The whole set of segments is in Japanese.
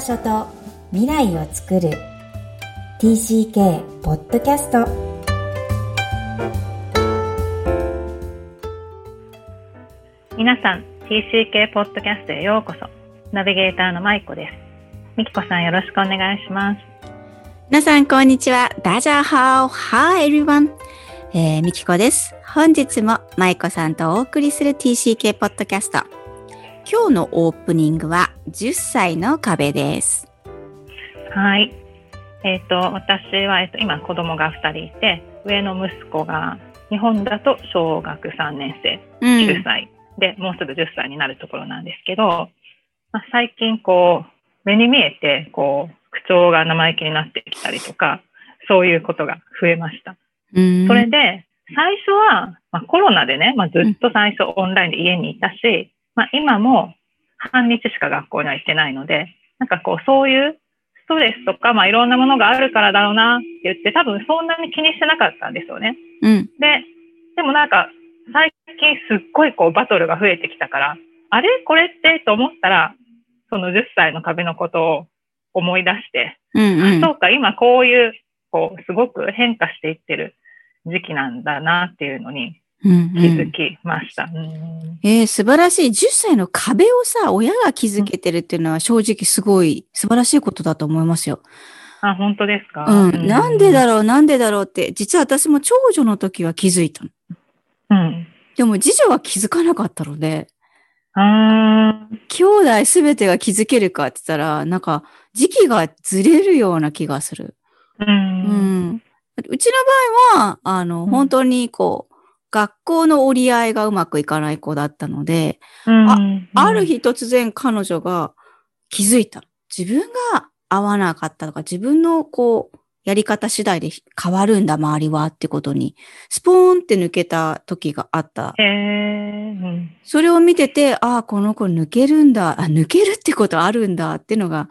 場所と未来を作る。TCK ポッドキャスト皆さん TCK ポッドキャストへようこそ。ナビゲーターのまいこです。みきこさんよろしくお願いします。皆さんこんにちは。ダジャーハオ。Hi everyone えー、みきこです。本日もまいこさんとお送りする TCK ポッドキャスト今日のオープニングは10歳の壁です。はい。えっ、ー、と、私は、えっ、と、今子供が2人いて、上の息子が日本だと小学3年生、9歳、うん、で、もうすぐ10歳になるところなんですけど、まあ、最近こう、目に見えて、こう、口調が生意気になってきたりとか、そういうことが増えました。うん、それで、最初は、まあ、コロナでね、まあ、ずっと最初オンラインで家にいたし、まあ、今も半日しか学校には行ってないので、なんかこう、そういうストレスとか、まあ、いろんなものがあるからだろうなって言って、多分そんなに気にしてなかったんですよね。うん。で、でもなんか、最近すっごいこう、バトルが増えてきたから、あれ？これってと思ったら、その10歳の壁のことを思い出して、うんうん、そうか、今こういう、こう、すごく変化していってる時期なんだなっていうのに、気づきました。うんうん、えー、素晴らしい。10歳の壁をさ、親が気づけてるっていうのは正直すごい素晴らしいことだと思いますよ。あ、本当ですか？うん。なんでだろう、なんでだろうって、実は私も長女の時は気づいたの。うん。でも次女は気づかなかったので、あ兄弟すべてが気づけるかって言ったら、なんか時期がずれるような気がする。うん。うん。うちの場合は、あの、本当にこう、学校の折り合いがうまくいかない子だったので、あある日突然彼女が気づいた。自分が合わなかったとか、自分のこう、やり方次第で変わるんだ、周りはってことに、スポーンって抜けた時があった。うん、それを見てて、ああ、この子抜けるんだ、あ、抜けるってことあるんだっていうのが、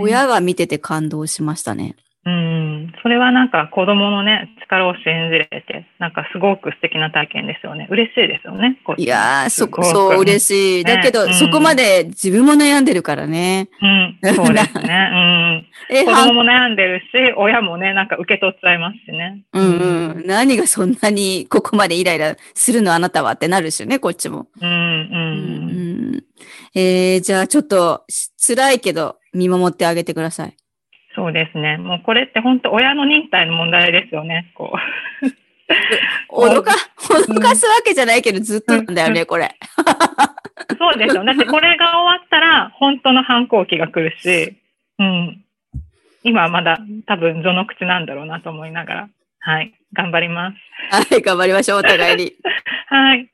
親が見てて感動しましたね。うん、それはなんか子供のね、力を信じれて、なんかすごく素敵な体験ですよね。嬉しいですよね。いやー、そ、そう、嬉しい。だけど、ね、そこまで自分も悩んでるからね。うん、そうですね。うん。え、子供も悩んでるし、親もね、なんか受け取っちゃいますしね。うんうん。何がそんなにここまでイライラするのあなたはってなるしね、こっちも。うん、うん。うん、えー、じゃあちょっと辛いけど見守ってあげてください。そうですね。もうこれって本当親の忍耐の問題ですよね。こう。脅か、脅かすわけじゃないけど、ずっとなんだよね、これ。そうですよ。だってこれが終わったら、本当の反抗期が来るし、うん。今はまだ多分序の口なんだろうなと思いながら、はい。頑張ります。はい、頑張りましょう、お互いに。はい。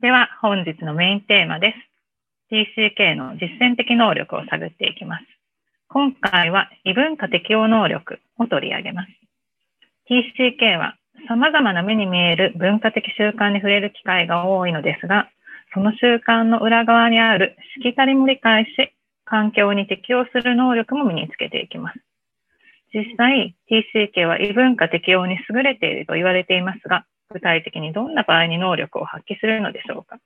では、本日のメインテーマです。TCK の実践的能力を探っていきます。今回は異文化適応能力を取り上げます。TCK は様々な目に見える文化的習慣に触れる機会が多いのですが、その習慣の裏側にあるしきたりも理解し、環境に適応する能力も身につけていきます。実際、TCK は異文化適応に優れていると言われていますが、具体的にどんな場合に能力を発揮するのでしょうか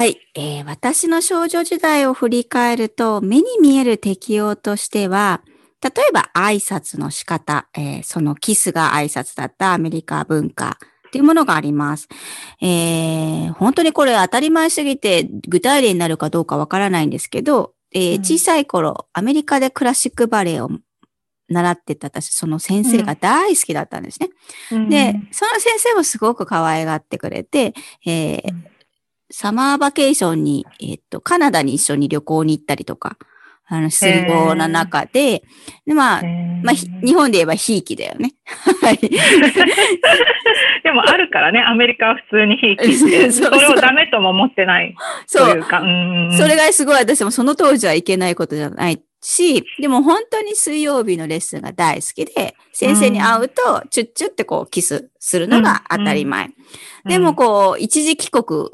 はい、えー、私の少女時代を振り返ると、目に見える適応としては、例えば挨拶の仕方、えー、そのキスが挨拶だったアメリカ文化っていうものがあります。えー、本当にこれ当たり前すぎて具体例になるかどうかわからないんですけど、えー、小さい頃、アメリカでクラシックバレエを習ってた私、その先生が大好きだったんですね。うん、で、その先生もすごく可愛がってくれて、えー、サマーバケーションに、えっと、カナダに一緒に旅行に行ったりとか、あの、するような中で、で、まあ、まあ、日本で言えばひいきだよね。はい。でもあるからね、アメリカは普通にひいきって、それをダメとも思ってない。そうそれがすごい私もその当時はいけないことじゃないし、でも本当に水曜日のレッスンが大好きで、先生に会うと、チュッチュってこうキスするのが当たり前。でもこう、一時帰国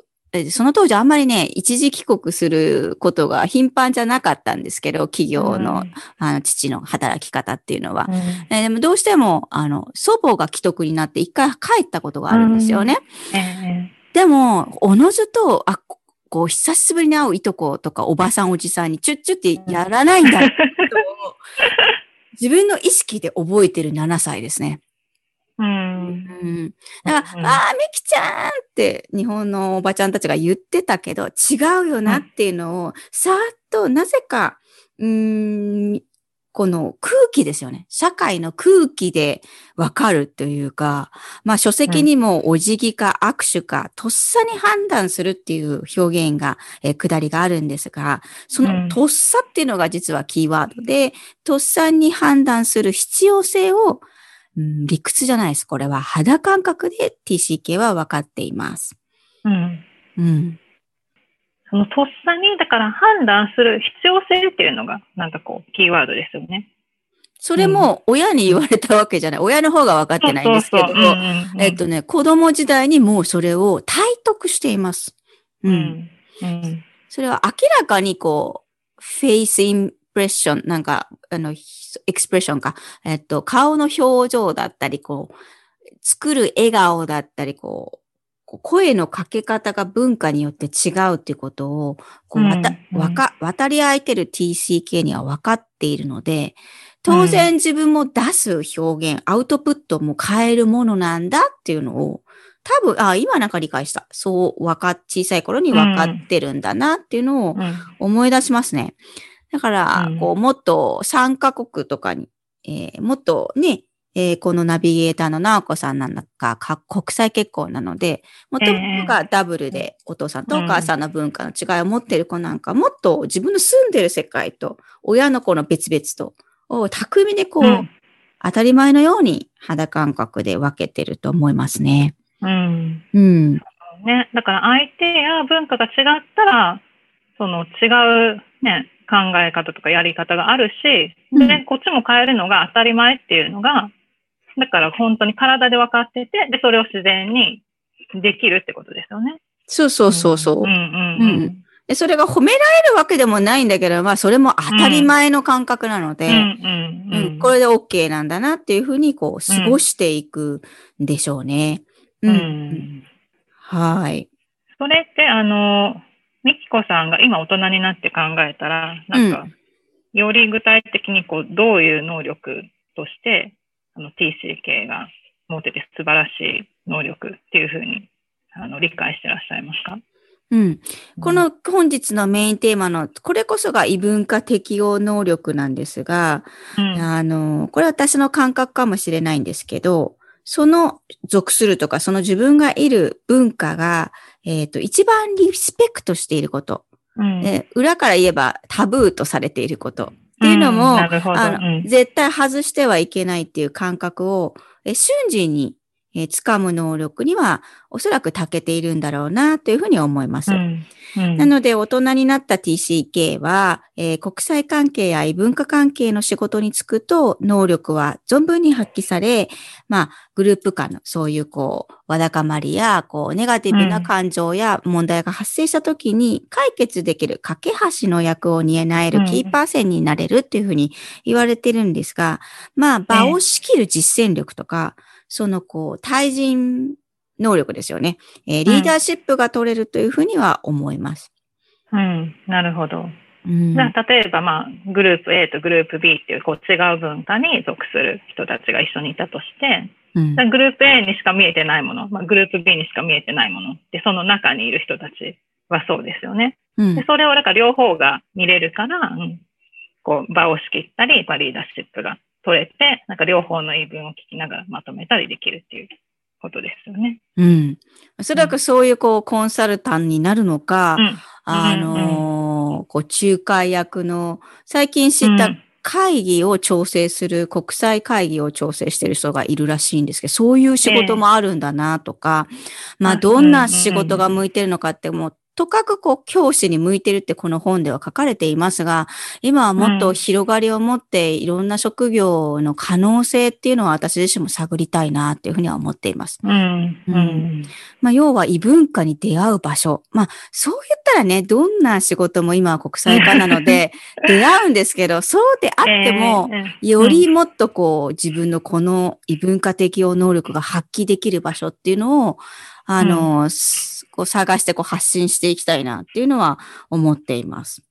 その当時あんまりね、一時帰国することが頻繁じゃなかったんですけど、企業のうん、あの父の働き方っていうのは。うん、でもどうしても、あの、祖母が既得になって一回帰ったことがあるんですよね。うん、でも、おのずと、あ、こう、久しぶりに会ういとことかおばさんおじさんにチュッチュってやらないんだ 自分の意識で覚えてる7歳ですね。うん。うん。だから、うん、ああ、みきちゃんって日本のおばちゃんたちが言ってたけど、違うよなっていうのを、さーっとなぜか、うん、この空気ですよね。社会の空気でわかるというか、まあ書籍にもお辞儀か握手か、とっさに判断するっていう表現が、えー、下りがあるんですが、そのとっさっていうのが実はキーワードで、とっさに判断する必要性を、うん、理屈じゃないです。これは肌感覚で TCK は分かっています。うん。うん。そのとっさに、だから判断する必要性っていうのが、なんかこう、キーワードですよね。それも親に言われたわけじゃない。うん、親の方が分かってないんですけど、えっとね、子供時代にもうそれを体得しています。うん。うん、それは明らかにこう、フェイスインプレッション、なんか、あの、エクスプレッションか、えっと、顔の表情だったり、こう、作る笑顔だったり、こう、声のかけ方が文化によって違うっていうことを、こう、わた、わか、渡り合えてる TCK には分かっているので、当然自分も出す表現、アウトプットも変えるものなんだっていうのを、多分、あ、今なんか理解した。そう、わか、小さい頃に分かってるんだなっていうのを思い出しますね。だから、こう、もっと3カ国とかに、えー、もっとね、えー、このナビゲーターの直子さんなんかか国際結婚なので、もともとがダブルでお父さんとお母さんの文化の違いを持っている子なんか、もっと自分の住んでる世界と親の子の別々と、を巧みにこう、うん、当たり前のように肌感覚で分けてると思いますね。うん。うん。ね。だから相手や文化が違ったら、その違うね、考え方とかやり方があるし、で、こっちも変えるのが当たり前っていうのが、だから本当に体で分かってて、で、それを自然にできるってことですよね。そうそうそうそう。うんうんうん、でそれが褒められるわけでもないんだけど、まあそれも当たり前の感覚なので、うんこれで OK なんだなっていうふうにこう過ごしていくんでしょうね。うん。うん、はい。それってあの、みきこさんが今大人になって考えたら、なんか、より具体的にこうどういう能力としてあの TCK が持ってて素晴らしい能力っていうふうにあの理解してらっしゃいますか？うん。この本日のメインテーマの、これこそが異文化適応能力なんですが、うん、あの、これは私の感覚かもしれないんですけど、その属するとか、その自分がいる文化が、えっ、ー、と、一番リスペクトしていること、うん、裏から言えばタブーとされていること。っていうのも、あの、絶対外してはいけないっていう感覚を、え瞬時にえー、掴む能力にはおそらく長けているんだろうなというふうに思います。うん。うん、なので大人になった TCK は、えー、国際関係や異文化関係の仕事に就くと能力は存分に発揮され、まあグループ間のそういうこう、わだかまりや、こう、ネガティブな感情や問題が発生した時に解決できる架け橋の役を担えるキーパー線になれるっていうふうに言われてるんですが、まあ場を仕切る実践力とか、そのこう、対人能力ですよね。えー、リーダーシップが取れるというふうには思います。うん、なるほど。うん、例えば、まあ、グループ A とグループ B っていうこう違う文化に属する人たちが一緒にいたとして、うん、グループ A にしか見えてないもの、まあ、グループ B にしか見えてないもので、その中にいる人たちはそうですよね。うん、でそれをだから両方が見れるから、うん、こう場を仕切ったり、まあ、リーダーシップが取れて、なんか両方の言い分を聞きながらまとめたりできるっていうことですよね。うん。おそらくそういうこう、コンサルタントになるのか、うん、あのー、こう、仲介役の、最近知った会議を調整する、国際会議を調整してる人がいるらしいんですけど、そういう仕事もあるんだなとか、まあ、どんな仕事が向いてるのかってもう、とかくこう教師に向いてるってこの本では書かれていますが、今はもっと広がりを持っていろんな職業の可能性っていうのは私自身も探りたいなっていうふうには思っています。うん。うん、まあ、要は異文化に出会う場所。まあ、そう言ったらね、どんな仕事も今は国際化なので 出会うんですけど、そうであっても、よりもっとこう自分のこの異文化適応能力が発揮できる場所っていうのをあの、うん、こう探してこう発信していきたいなっていうのは思っています。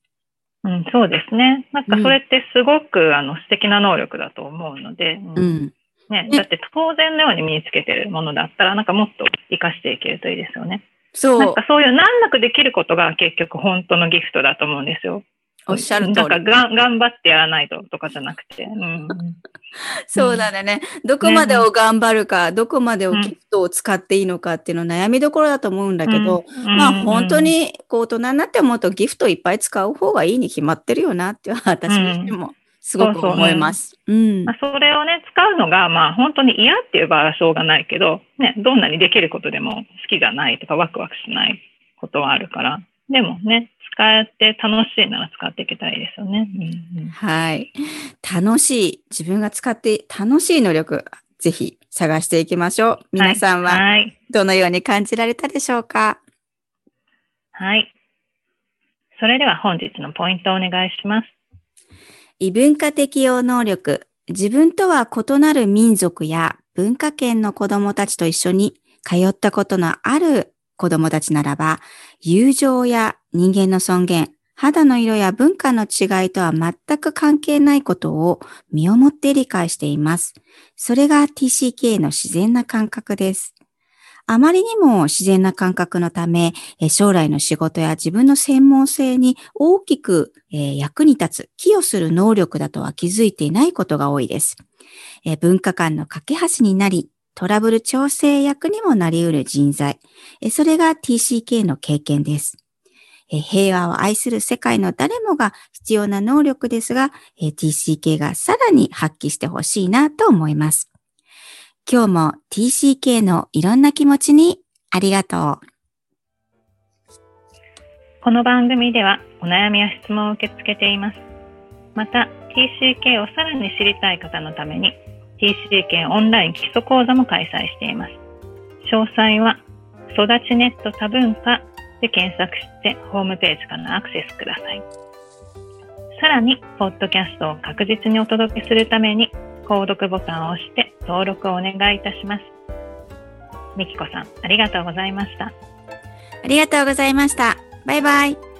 うん、そうですね。なんかそれってすごく、うん、あの素敵な能力だと思うので、うん、ね、だって当然のように身につけてるものだったら、なんかもっと活かしていけるといいですよね。そう。なんかそういう難なくできることが結局本当のギフトだと思うんですよ。おっしゃる通り。なんかが頑張ってやらないととかじゃなくて。うん、そうだね。どこまでを頑張るか、ね、どこまでをギフトを使っていいのかっていうのは悩みどころだと思うんだけど、うん、まあ本当にこう大人になって思うとギフトいっぱい使う方がいいに決まってるよなって私にしても。すごく思います。うん。まあ、それをね、使うのが、まあ、本当に嫌っていう場合はしょうがないけど、ね、どんなにできることでも好きじゃないとか、ワクワクしないことはあるから、でもね、使って楽しいなら使っていけたらいいですよね。うんうん、はい。楽しい、自分が使って楽しい能力、ぜひ探していきましょう。皆さんは、どのように感じられたでしょうか、はい。それでは本日のポイントをお願いします。異文化適応能力。自分とは異なる民族や文化圏の子供たちと一緒に通ったことのある子供たちならば、友情や人間の尊厳、肌の色や文化の違いとは全く関係ないことを身をもって理解しています。それが TCK の自然な感覚です。あまりにも自然な感覚のため、将来の仕事や自分の専門性に大きく役に立つ、寄与する能力だとは気づいていないことが多いです。文化間の架け橋になり、トラブル調整役にもなり得る人材。それが TCK の経験です。平和を愛する世界の誰もが必要な能力ですが、TCK がさらに発揮してほしいなと思います。今日も TCK のいろんな気持ちにありがとう。この番組ではお悩みや質問を受け付けています。また TCK をさらに知りたい方のために TCK オンライン基礎講座も開催しています。詳細は、育ちネット多文化で検索してホームページからアクセスください。さらに、ポッドキャストを確実にお届けするために、購読ボタンを押して登録をお願いいたします。みきこさん、ありがとうございました。ありがとうございました。バイバイ。